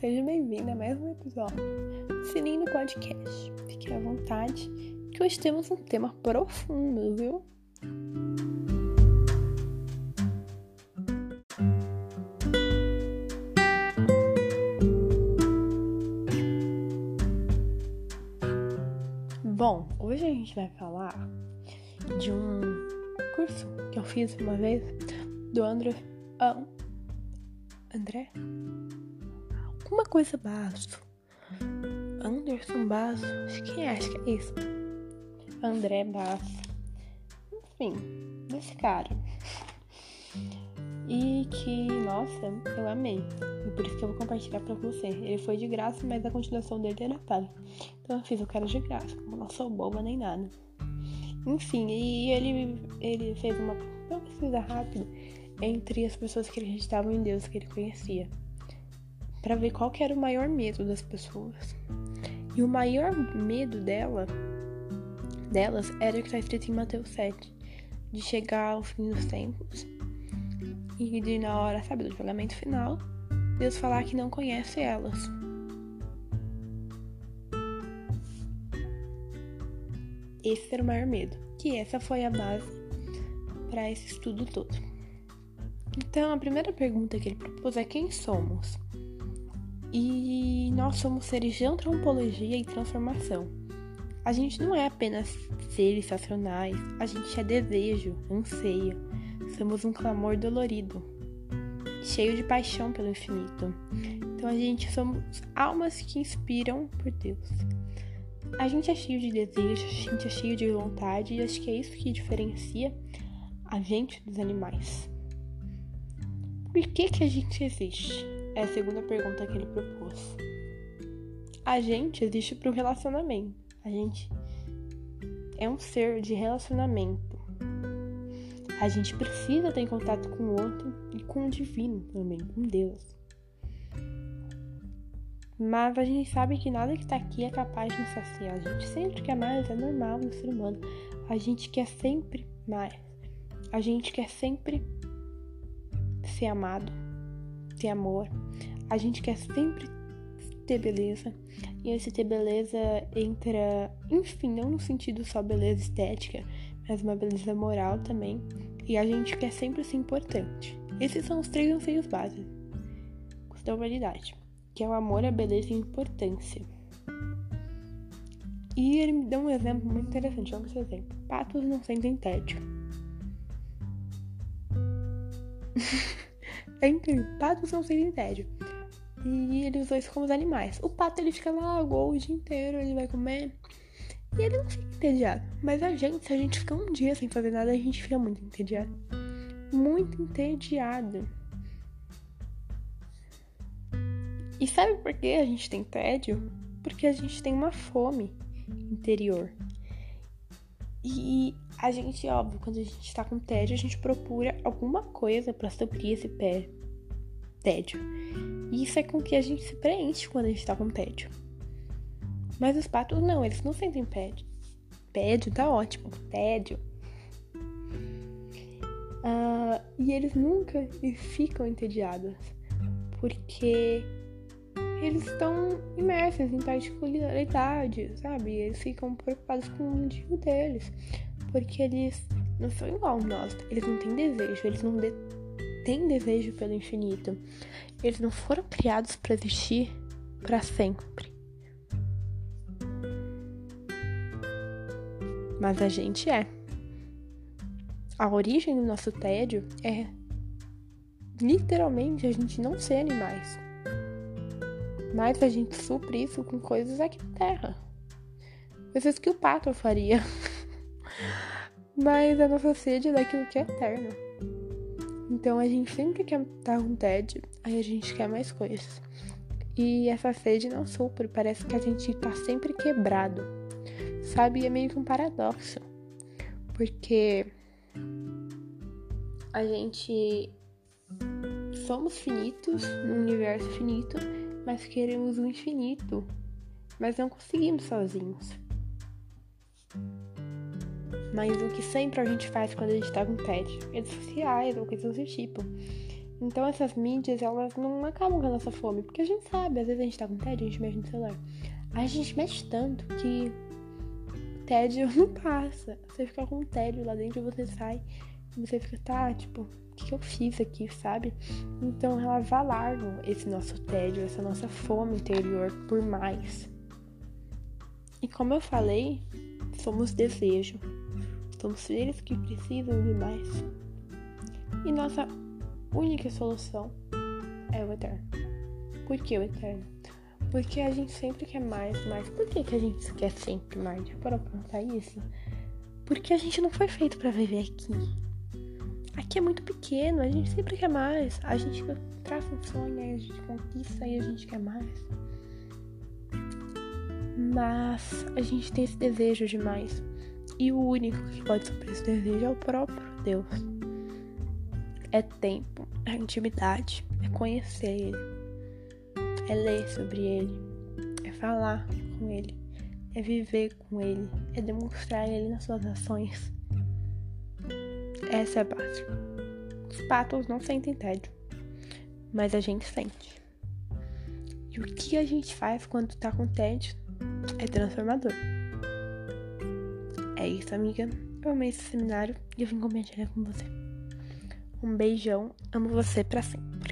seja bem-vindo a mais um episódio do Sininho do Podcast. Fique à vontade, que hoje temos um tema profundo, viu? Bom, hoje a gente vai falar de um curso que eu fiz uma vez do André. André? Alguma coisa Basso. Anderson Basso. Acho que é, acho que é isso. André Basso. Enfim, desse cara. E que, nossa, eu amei. E por isso que eu vou compartilhar pra você. Ele foi de graça, mas a continuação dele era paga. Então eu fiz o cara de graça. Como não sou boba nem nada. Enfim, e ele, ele fez uma, pesquisa rápida entre as pessoas que acreditavam em Deus que ele conhecia, para ver qual era o maior medo das pessoas. E o maior medo dela, delas era o que está escrito em Mateus 7, de chegar ao fim dos tempos e de na hora, sabe, do julgamento final, Deus falar que não conhece elas. Esse era o maior medo, que essa foi a base para esse estudo todo. Então, a primeira pergunta que ele propôs é quem somos? E nós somos seres de antropologia e transformação. A gente não é apenas seres racionais, a gente é desejo, anseio. Somos um clamor dolorido, cheio de paixão pelo infinito. Então a gente somos almas que inspiram por Deus. A gente é cheio de desejo, a gente é cheio de vontade e acho que é isso que diferencia a gente dos animais. Por que, que a gente existe? É a segunda pergunta que ele propôs. A gente existe para o relacionamento. A gente é um ser de relacionamento. A gente precisa ter contato com o outro e com o divino também, com Deus. Mas a gente sabe que nada que está aqui é capaz de nos saciar. A gente sempre quer mais, é normal no ser humano. A gente quer sempre mais. A gente quer sempre ser amado, ter amor. A gente quer sempre ter beleza. E esse ter beleza entra, enfim, não no sentido só beleza estética, mas uma beleza moral também. E a gente quer sempre ser importante. Esses são os três anseios básicos da humanidade, que é o amor, a beleza e a importância. E ele me deu um exemplo muito interessante. Vamos esse exemplo. Patos não sentem tédio. é incrível. Patos não sentem tédio. E ele usou isso como os animais. O pato ele fica lá o dia inteiro, ele vai comer. E ele não fica entediado. Mas a gente, se a gente ficar um dia sem fazer nada, a gente fica muito entediado. Muito entediado. E sabe por que a gente tem tédio? Porque a gente tem uma fome interior. E a gente, óbvio, quando a gente tá com tédio, a gente procura alguma coisa para suprir esse pé tédio. E isso é com que a gente se preenche quando a gente tá com tédio. Mas os patos não, eles não sentem tédio. Tédio tá ótimo, tédio. Uh, e eles nunca ficam entediados, porque eles estão imersos em particularidade, sabe? Eles ficam preocupados com o mundinho deles, porque eles não são igual nós, eles não têm desejo, eles não de têm desejo pelo infinito. Eles não foram criados para existir para sempre. Mas a gente é. A origem do nosso tédio é literalmente a gente não ser animais. Mas a gente supre isso com coisas aqui na Terra. Coisas que o pato faria. Mas a nossa sede é daquilo que é eterno. Então a gente sempre quer estar com tédio, aí a gente quer mais coisas. E essa sede não supre, parece que a gente tá sempre quebrado. Sabe? É meio que um paradoxo. Porque a gente somos finitos num universo finito mas queremos o infinito, mas não conseguimos sozinhos. Mas o que sempre a gente faz quando a gente tá com tédio? Redes sociais ou coisas do tipo. Então essas mídias, elas não acabam com a nossa fome, porque a gente sabe, às vezes a gente tá com tédio, a gente mexe no celular. A gente mexe tanto que tédio não passa. Você fica com tédio lá dentro, você sai e você fica, tá, tipo, o que eu fiz aqui, sabe? Então elas alargam esse nosso tédio, essa nossa fome interior por mais. E como eu falei, somos desejo. Somos seres que precisam de mais. E nossa única solução é o eterno. Por que o eterno? Porque a gente sempre quer mais, mais. Por que, que a gente quer sempre mais? Já parou pra pensar isso? Porque a gente não foi feito para viver aqui. Aqui é muito pequeno, a gente sempre quer mais. A gente traça um sonho, a gente conquista e a gente quer mais. Mas a gente tem esse desejo de mais. E o único que pode suprir esse desejo é o próprio Deus é tempo, é intimidade, é conhecer Ele, é ler sobre Ele, é falar com Ele, é viver com Ele, é demonstrar Ele nas suas ações. Essa é a base. Os patos não sentem tédio, mas a gente sente. E o que a gente faz quando tá com tédio é transformador. É isso, amiga. Eu amei esse seminário e eu vim compartilhar com você. Um beijão, amo você para sempre.